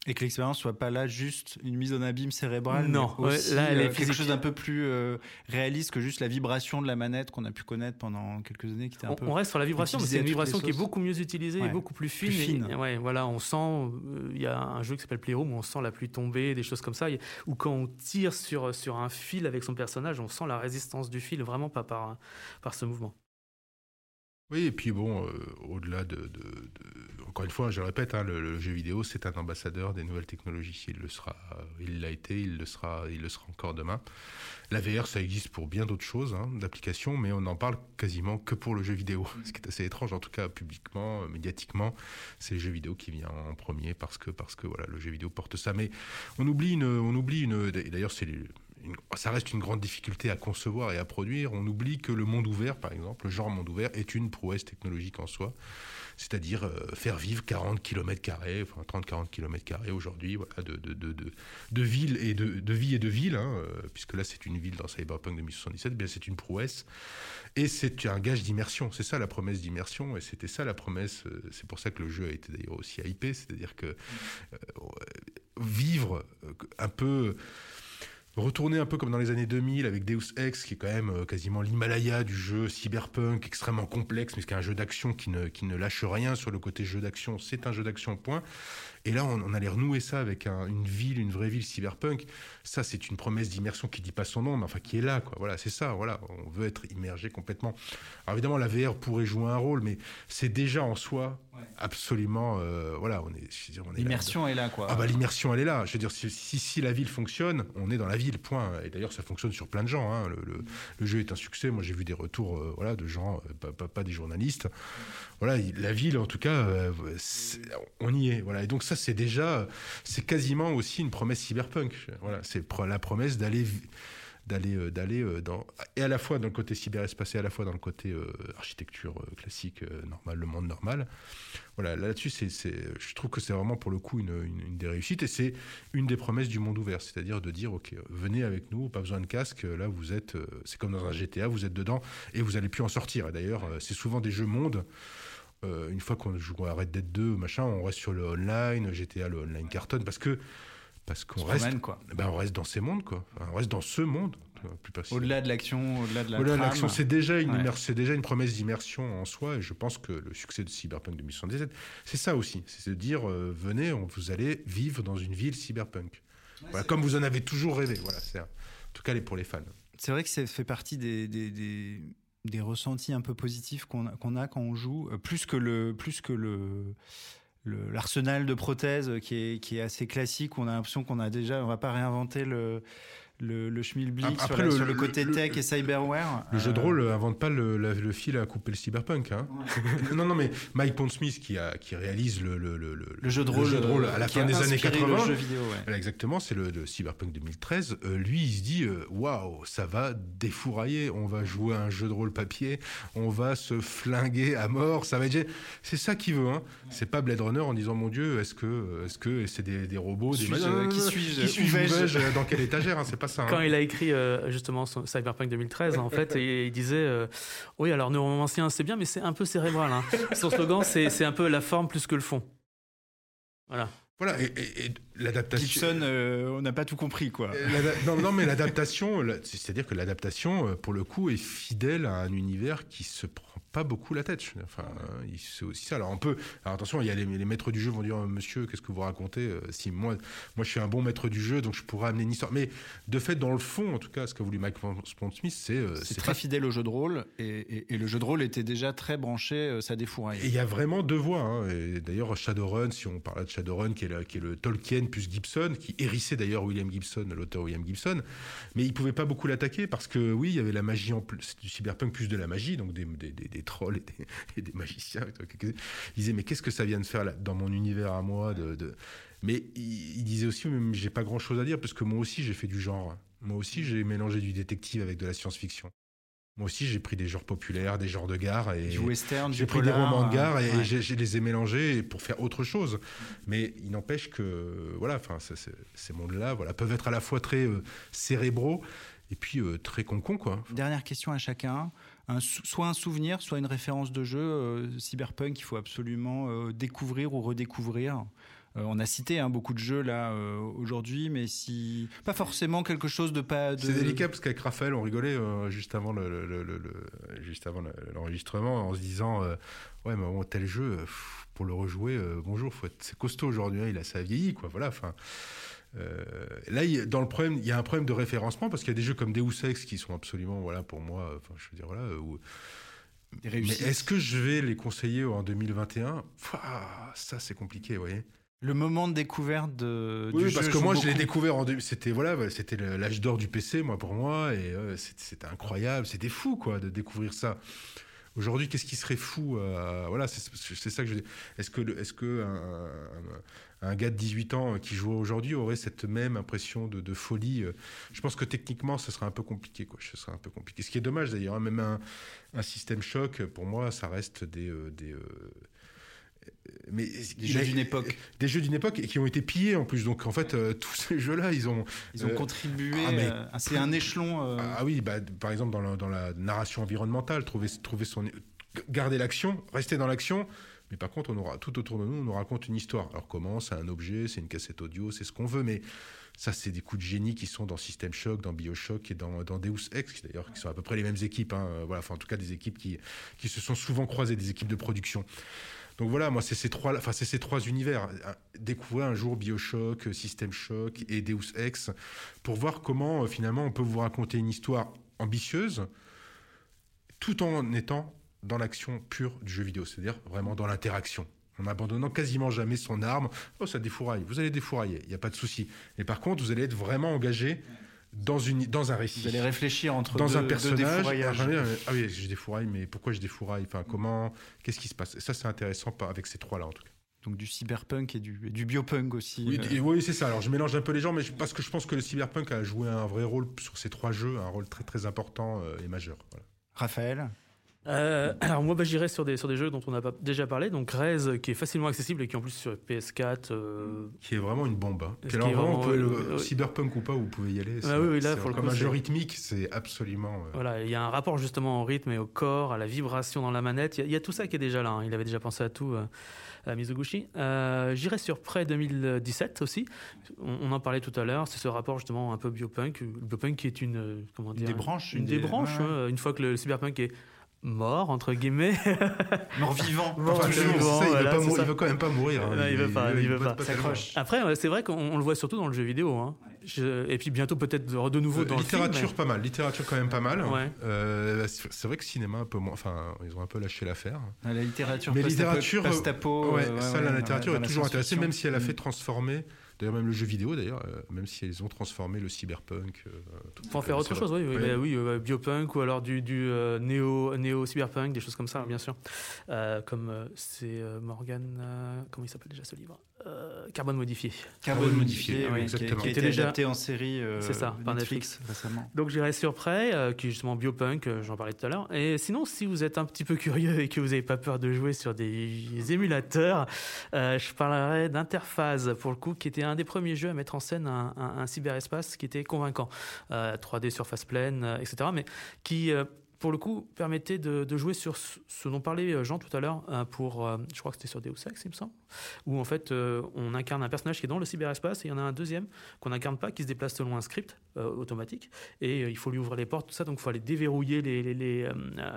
Et que l'expérience soit pas là juste une mise en abîme cérébrale. Non, mais aussi, là, elle est euh, quelque physique. chose d'un peu plus euh, réaliste que juste la vibration de la manette qu'on a pu connaître pendant quelques années, qui était un On, peu. on reste sur la vibration, mais c'est une vibration qui est beaucoup mieux utilisée et beaucoup plus fine. Plus et- fine. et ouais, voilà, on sent. euh, Il y a un jeu qui s'appelle Playroom où on sent la pluie tomber, des choses comme ça. Ou quand on tire sur, sur un fil avec son personnage, on sent la résistance du fil, vraiment pas par, par ce mouvement. Oui, et puis bon, euh, au-delà de, de- de- Encore une fois, je le répète, hein, le, le jeu vidéo, c'est un ambassadeur des nouvelles technologies. Il le sera, euh, il l'a été, il le sera, il le sera encore demain. La VR, ça existe pour bien d'autres choses, hein, d'applications, mais on n'en parle quasiment que pour le jeu vidéo. Ce qui est assez étrange, en tout cas publiquement, euh, médiatiquement, c'est le jeu vidéo qui vient en premier parce que, parce que voilà, le jeu vidéo porte ça. Mais on oublie une, on oublie une. D'ailleurs, c'est ça reste une grande difficulté à concevoir et à produire. On oublie que le monde ouvert, par exemple, le genre monde ouvert, est une prouesse technologique en soi. C'est-à-dire euh, faire vivre 40 km, enfin 30-40 km aujourd'hui, voilà, de, de, de, de, ville et de, de vie et de ville, hein, euh, puisque là c'est une ville dans Cyberpunk 2077, bien c'est une prouesse. Et c'est un gage d'immersion. C'est ça la promesse d'immersion. Et c'était ça la promesse. euh, C'est pour ça que le jeu a été d'ailleurs aussi hypé. C'est-à-dire que vivre un peu. Retourner un peu comme dans les années 2000 avec Deus Ex, qui est quand même euh, quasiment l'Himalaya du jeu cyberpunk, extrêmement complexe, mais qui est un jeu d'action qui ne, qui ne lâche rien sur le côté jeu d'action. C'est un jeu d'action, point. Et là, on, on allait renouer ça avec un- une ville, une vraie ville cyberpunk. Ça, c'est une promesse d'immersion qui dit pas son nom, mais enfin qui est là, quoi. Voilà, c'est ça. Voilà, on veut être immergé complètement. Alors évidemment, la VR pourrait jouer un rôle, mais c'est déjà en soi absolument, euh, voilà, on est, je veux dire, on est L'immersion est là, quoi. ah bah l'immersion elle est là. Je veux dire si, si, si la ville fonctionne, on est dans la ville. Point. Et d'ailleurs ça fonctionne sur plein de gens. hein. Le, jeu est un succès. Moi j'ai vu des retours euh, de gens, euh, pas, des journalistes. Voilà il- la ville en tout cas, euh, on y est. Voilà et donc ça c'est déjà c'est quasiment aussi une promesse cyberpunk. Voilà c'est la promesse d'aller d'aller euh, d'aller euh, dans et à la fois dans le côté cyberespace et à la fois dans le côté euh, architecture classique normale le monde normal. Voilà là-dessus c'est je trouve que c'est vraiment pour le coup une, des réussites et c'est une des promesses du monde ouvert c'est-à-dire de dire ok venez avec nous pas besoin de casque là vous êtes c'est comme dans un GTA vous êtes dedans et vous allez plus en sortir. Et d'ailleurs c'est souvent des jeux monde euh, une fois qu'on joue à Red Dead 2 machin on reste sur le online GTA le online cartonne parce que parce qu'on reste promène, quoi. ben, on reste dans ces mondes quoi Enfin, on reste dans ce monde. Au-delà de l'action, au-delà de la Au-delà de trame. l'action, c'est déjà, une Ouais. immer- c'est déjà une promesse d'immersion en soi, et je pense que le succès de Cyberpunk 2077, c'est ça aussi, c'est de dire, euh, venez, on, vous allez vivre dans une ville cyberpunk. Voilà, comme vous en avez toujours rêvé. Voilà, c'est en tout cas les pour les fans. C'est vrai que ça fait partie des, des, des, des ressentis un peu positifs qu'on a, qu'on a quand on joue, euh, plus que le plus que le le- l'arsenal de prothèses qui est, assez classique, on a l'impression qu'on a déjà, on va pas réinventer le, le, le schmilblick Après, sur, la- le- sur le, le- côté le- tech et cyberware. Le jeu de Euh, rôle euh, invente pas le, la- le fil à couper le cyberpunk. Hein. non, non, mais Mike Pondsmith qui, a, qui réalise le, le, le, Le jeu de rôle, à la euh, fin des années inspiré 80. Le jeu vidéo, ouais. Voilà, exactement, c'est le, le Cyberpunk 2013. Euh, lui, il se dit waouh, ça va défourailler. On va jouer à un jeu de rôle papier, on va se flinguer à mort. Ça va être. C'est ça qu'il veut. Hein. C'est pas Blade Runner en disant mon Dieu, est-ce que est-ce que c'est des, des robots, des euh, non, qui suis-je, qui dans quelle étagère hein, C'est pas ça. hein. Quand il a écrit euh, justement son Cyberpunk 2013, en fait, et il disait euh, Oui, alors neuromancien, c'est bien, mais c'est un peu cérébral. hein. Son slogan, c'est un peu la forme plus que le fond. Voilà. Voilà, et, et- et l'adaptation. Gibson, euh, on n'a pas tout compris, quoi. Non, non, mais l'adaptation, la- c'est-à-dire que l'adaptation, pour le coup, est fidèle à un univers qui se prend pas beaucoup la tête. Enfin, il- c'est aussi ça. Alors, on peut. Alors, attention, il y a les, les maîtres du jeu vont dire, euh, Monsieur, qu'est-ce que vous racontez Euh, Si moi, moi, je suis un bon maître du jeu, donc je pourrais amener une histoire. Mais de fait, dans le fond, en tout cas, ce qu'a voulu Mike Pondsmith, c'est C'est c'est très fidèle au jeu de rôle et, et- et le jeu de rôle était déjà très branché, ça Et défouraille. il y a vraiment deux voix. hein. Et D'ailleurs, Shadowrun, si on parle de Shadowrun, qui est, le, qui est le Tolkien plus Gibson, qui hérissait d'ailleurs William Gibson, l'auteur William Gibson, mais il pouvait pas beaucoup l'attaquer parce que oui, il y avait la magie en plus, du cyberpunk plus de la magie, donc des, des- des- des trolls et des, et des magiciens. Il disait mais qu'est-ce que ça vient de faire là, dans mon univers à moi de, de- Mais il, disait aussi, mais j'ai pas grand-chose à dire parce que moi aussi j'ai fait du genre. Moi aussi j'ai mélangé du détective avec de la science-fiction. Moi aussi j'ai pris des genres populaires, des genres de gare et Du western, j'ai pris des romans de gare et, euh, ouais. j'ai- je les ai mélangés pour faire autre chose. Mais il n'empêche que, voilà, enfin, ces mondes-là, voilà, peuvent être à la fois très euh, cérébraux et puis euh, très concons, quoi. Dernière question à chacun. Soit un souvenir, soit une référence de jeu euh, cyberpunk qu'il faut absolument euh, découvrir ou redécouvrir. Euh, on a cité hein, beaucoup de jeux là aujourd'hui, mais si pas forcément quelque chose de pas. C'est délicat parce qu'avec Raphaël, on rigolait juste avant l'enregistrement en se disant, ouais, mais bon, tel jeu, pour le rejouer, bonjour, faut être- c'est costaud aujourd'hui, hein, il a ça vieilli, quoi. Voilà, enfin. Euh, là, il y a- dans le problème, il y a un problème de référencement parce qu'il y a des jeux comme Deus Ex qui sont absolument, voilà, pour moi, enfin, je veux dire, voilà, où- est-ce que je vais les conseiller en 2021 Pouah, Ça, c'est compliqué, vous voyez. Le moment de découverte de, du Oui, jeu parce que moi, je l'ai découvert en. C'était voilà, c'était l'âge d'or du PC, moi, pour moi, et euh, c'était incroyable, c'était fou, quoi, de découvrir ça. Aujourd'hui, qu'est-ce qui serait fou euh, Voilà, c'est ça que je dis. Est-ce que, est-ce que un, un- gars de 18 ans qui joue aujourd'hui aurait cette même impression de, de folie euh Je pense que techniquement, ce serait un peu compliqué, quoi. Ce un peu compliqué. Ce qui est dommage d'ailleurs, hein, même un, un système choc, pour moi, ça reste des. euh, des euh, mais Des jeux d'une époque. des jeux d'une époque et qui ont été pillés en plus. Donc en fait, euh, tous ces jeux-là, ils ont. Ils ont euh, contribué. ah, euh, c'est un échelon. euh, Ah oui, bah, par exemple dans la, dans la narration environnementale, trouver, trouver son, garder l'action, rester dans l'action. Mais par contre, on aura tout autour de nous, on nous raconte une histoire. Alors comment C'est un objet, c'est une cassette audio, c'est ce qu'on veut, mais ça, c'est des coups de génie qui sont dans System Shock, dans Bioshock et dans, Deus Ex, d'ailleurs, qui sont à peu près les mêmes équipes. hein. Voilà, enfin en tout cas des équipes qui, qui se sont souvent croisées, des équipes de production. Donc voilà, moi, c'est ces trois, enfin, c'est ces trois univers. Découvrir un jour Bioshock, System Shock et Deus Ex pour voir comment, euh, finalement, on peut vous raconter une histoire ambitieuse tout en étant dans l'action pure du jeu vidéo, c'est-à-dire vraiment dans l'interaction. En abandonnant quasiment jamais son arme. Oh, ça défouraille. Vous allez défourailler, il n'y a pas de souci. Mais par contre, vous allez être vraiment engagé dans, une, dans un récit Vous allez réfléchir entre dans deux, un deux personnage. défouraillages. Ah, ah, oui, je défouraille, mais pourquoi je défouraille? Enfin, comment? Qu'est-ce qui se passe? Et ça, c'est intéressant avec ces trois-là, en tout cas. Donc du cyberpunk et du, et du biopunk aussi. Oui, euh. oui, c'est ça. Alors, je mélange un peu les gens, mais je- parce que je pense que le cyberpunk a joué un vrai rôle sur ces trois jeux, un rôle très très important euh, et majeur. Voilà. Raphaël? Euh, alors moi, bah, j'irai sur des, sur des jeux dont on a pas- déjà parlé. Donc Rez, qui est facilement accessible et qui en plus sur PS4. euh, Qui est vraiment une bombe. Hein. Qui est vraiment, euh, le- cyberpunk ou pas, vous pouvez y aller. Ah oui, oui, là, c'est pour le comme coup, un jeu rythmique, c'est absolument. euh, Voilà, il y a un rapport justement au rythme et au corps, à la vibration dans la manette. Il y a, il y a tout ça qui est déjà là. hein. Il avait déjà pensé à tout, à Mizoguchi. Euh, J'irai sur près 2017 aussi. On, on en parlait tout à l'heure. C'est ce rapport justement un peu biopunk. Le biopunk qui est une, comment dire, des branches, une, une des, des- branches. ouais, hein. Une fois que le cyberpunk est mort entre guillemets. Mort vivant. Mort Enfin, toujours, c'est ça, il, voilà, veut pas ça. il quand même pas mourir. hein. Non, il veut pas, il veut pas. tellement. S'accroche. Après, c'est vrai qu'on on le voit surtout dans le jeu vidéo. hein. Je- et puis bientôt peut-être de, nouveau Euh, dans littérature le film. pas mal, littérature quand même pas mal. Ouais. Euh, c'est vrai que cinéma un peu moins, enfin ils ont un peu lâché l'affaire. La littérature, Mais littérature, post-apo, ouais, ça ouais, la littérature est toujours intéressée, même si elle a fait Mm. transformer D'ailleurs, même le jeu vidéo, d'ailleurs, euh, même si elles ont transformé le cyberpunk. Euh, tout- Pour en faire autre chose, oui, oui, Ouais. bah oui, euh, biopunk ou alors du, du euh, néo, néo cyberpunk, des choses comme ça, bien sûr. Comme c'est Morgan, comment il s'appelle déjà ce livre? Euh, Carbone modifié. Carbone modifié, oui, oui, qui, exactement. qui a Était été déjà- adapté en série euh, C'est ça, par Netflix, récemment. Donc j'irai sur Prey, euh, qui est justement biopunk, euh, j'en parlais tout à l'heure. Et sinon, si vous êtes un petit peu curieux et que vous n'avez pas peur de jouer sur des émulateurs, euh, je parlerai d'Interphase, pour le coup, qui était un des premiers jeux à mettre en scène un, un- un cyberespace qui était convaincant. Euh, 3D surface pleine, euh, etc. Mais qui... pour le coup, permettait de, jouer sur ce dont parlait euh, Jean tout à l'heure, euh, pour, euh, je crois que c'était sur Deus Ex, il me semble, où en fait on incarne un personnage qui est dans le cyberespace et il y en a un deuxième qu'on n'incarne pas, qui se déplace selon un script automatique et il faut lui ouvrir les portes, tout ça, donc il faut aller déverrouiller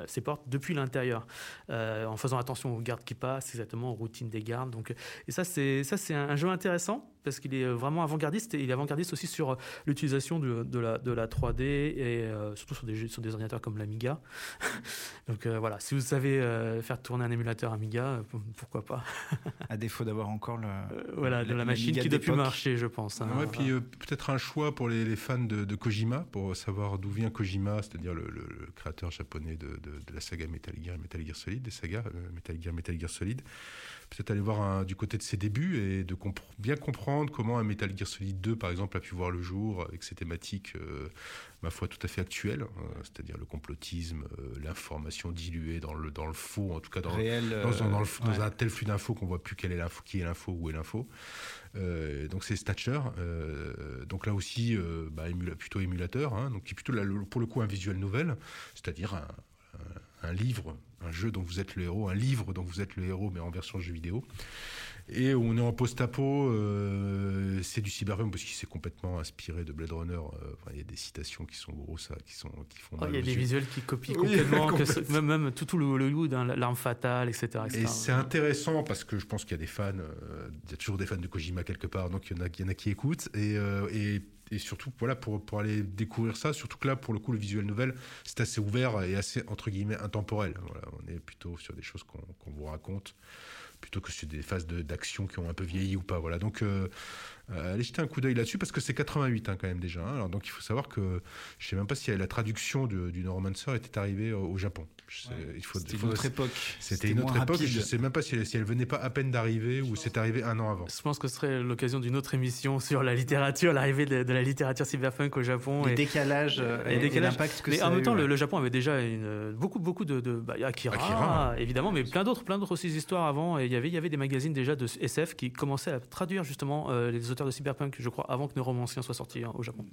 ces portes depuis l'intérieur, en faisant attention aux gardes qui passent, exactement aux routines des gardes. Donc, et ça, c'est ça, c'est un, jeu intéressant parce qu'il est vraiment avant-gardiste et il est avant-gardiste aussi sur l'utilisation de, la, de la 3D et surtout sur des, sur des ordinateurs comme l'Amiga. donc euh, voilà, si vous savez euh, faire tourner un émulateur Amiga, euh, pourquoi pas. À défaut d'avoir encore le. Euh, voilà, de la la machine qui doit plus marcher, je pense. hein. Ouais, puis euh, peut-être un choix pour les, les fans de, de Kojima, pour savoir d'où vient Kojima, c'est-à-dire le, le- le créateur japonais de, de- de la saga Metal Gear et Metal Gear Solid, des sagas euh, Metal Gear, Metal Gear Solid. Peut-être aller voir un- du côté de ses débuts et de bien comprendre comment un Metal Gear Solid 2, par exemple, a pu voir le jour avec ses thématiques, euh, ma foi, tout à fait actuelles, euh, c'est-à-dire le complotisme, euh, l'information diluée dans le, dans le faux, en tout cas dans, réel. dans, dans- dans le- euh, dans un tel flux d'infos qu'on voit plus quelle est l'info, qui est l'info, où est l'info. Donc c'est Statcher. euh, donc là aussi, bah, émula- plutôt émulateur, hein, donc qui est plutôt là, pour le coup un visuel novel, c'est-à-dire un, un- livre, un jeu dont vous êtes le héros, un livre dont vous êtes le héros, mais en version jeu vidéo. Et on est en post-apo, euh, c'est du cyberpunk parce qu'il s'est complètement inspiré de Blade Runner. euh, il y a des citations qui sont grosses, ça, qui sont qui font. Oh, il y a des yeux. visuels qui copient Oui, complètement, que même, même tout, tout le Hollywood, hein, l'arme fatale, etc. etc. Et c'est intéressant parce que je pense qu'il y a des fans, euh, il y a toujours des fans de Kojima quelque part, donc il y en a, il y en a qui écoutent. Et, et, et surtout, voilà, pour, pour aller découvrir ça, surtout que là, pour le coup, le visuel novel, c'est assez ouvert et assez, entre guillemets, intemporel. Voilà, on est plutôt sur des choses qu'on vous raconte, plutôt que sur des phases d'action qui ont un peu vieilli ou pas. Voilà, donc euh, euh, allez jeter un coup d'œil là-dessus parce que c'est 88 hein, quand même déjà. hein. Alors, donc il faut savoir que je sais même pas si la traduction de- du Neuromancer était arrivée au Japon. Je sais- Ouais. il faut, C'était une autre époque. c'était une autre époque. rapide. Je sais même pas si elle, si elle venait pas à peine d'arriver ou c'est arrivé un an avant. Je pense que ce serait l'occasion d'une autre émission sur la littérature, l'arrivée de, de la littérature cyberpunk au Japon. Les et- décalages euh, et, et décalages. que mais ça en a même eu, temps, le, ouais. le Japon avait déjà une, beaucoup, beaucoup de, de bah, Akira, Akira, évidemment, mais plein d'autres, plein d'autres aussi histoires avant. Et il y avait, il y avait des magazines déjà de SF qui commençaient à traduire justement euh, les auteurs de cyberpunk, je crois, avant que Neuromancien soit sorti hein, au Japon.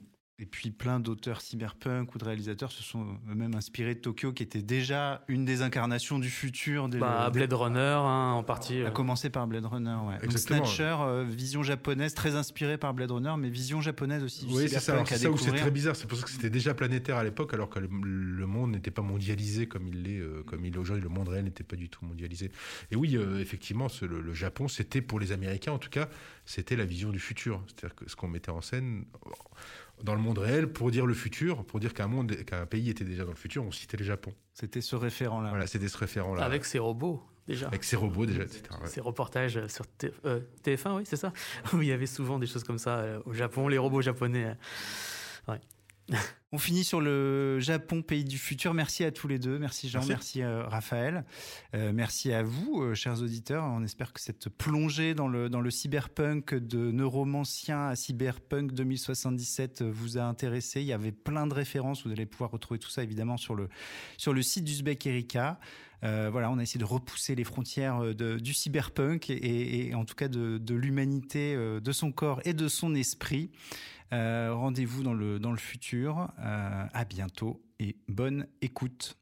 Et puis plein d'auteurs cyberpunk ou de réalisateurs se sont eux-mêmes inspirés de Tokyo, qui était déjà une des incarnations du futur. Des, Bah, des- Blade Runner, hein, en partie. À euh, commencer par Blade Runner, ouais. Donc Exactement. Snatcher, euh, vision japonaise, très inspirée par Blade Runner, mais vision japonaise aussi. du Oui, c'est ça. C'est ça où c'est très bizarre. C'est pour ça que c'était déjà planétaire à l'époque, alors que le, le monde n'était pas mondialisé comme il l'est, euh, comme il est aujourd'hui. Le monde réel n'était pas du tout mondialisé. Et oui, euh, effectivement, ce- le, le Japon, c'était pour les Américains, en tout cas, c'était la vision du futur. C'est-à-dire que ce qu'on mettait en scène dans le monde réel pour dire le futur, pour dire qu'un monde, qu'un pays était déjà dans le futur, on citait le Japon. C'était ce référent-là. Voilà, c'était ce référent-là. Avec ses robots, déjà. Avec ses robots déjà, etc. ouais. Ces reportages sur T- euh, TF1, oui, c'est ça Où il y avait souvent des choses comme ça euh, au Japon, les robots japonais. euh. On finit sur le Japon, pays du futur. Merci à tous les deux. Merci Jean, merci, Merci. euh, Raphaël. Euh, merci à vous, euh, chers auditeurs. On espère que cette plongée dans le, dans le cyberpunk de neuromancien à cyberpunk 2077 vous a intéressé. Il y avait plein de références. Vous allez pouvoir retrouver tout ça évidemment sur le, sur le site d'Uzbek Erika. Euh, voilà, on a essayé de repousser les frontières euh, du cyberpunk et, en tout cas de, de l'humanité, euh, de son corps et de son esprit. Rendez-vous dans le, dans le futur. À bientôt et bonne écoute.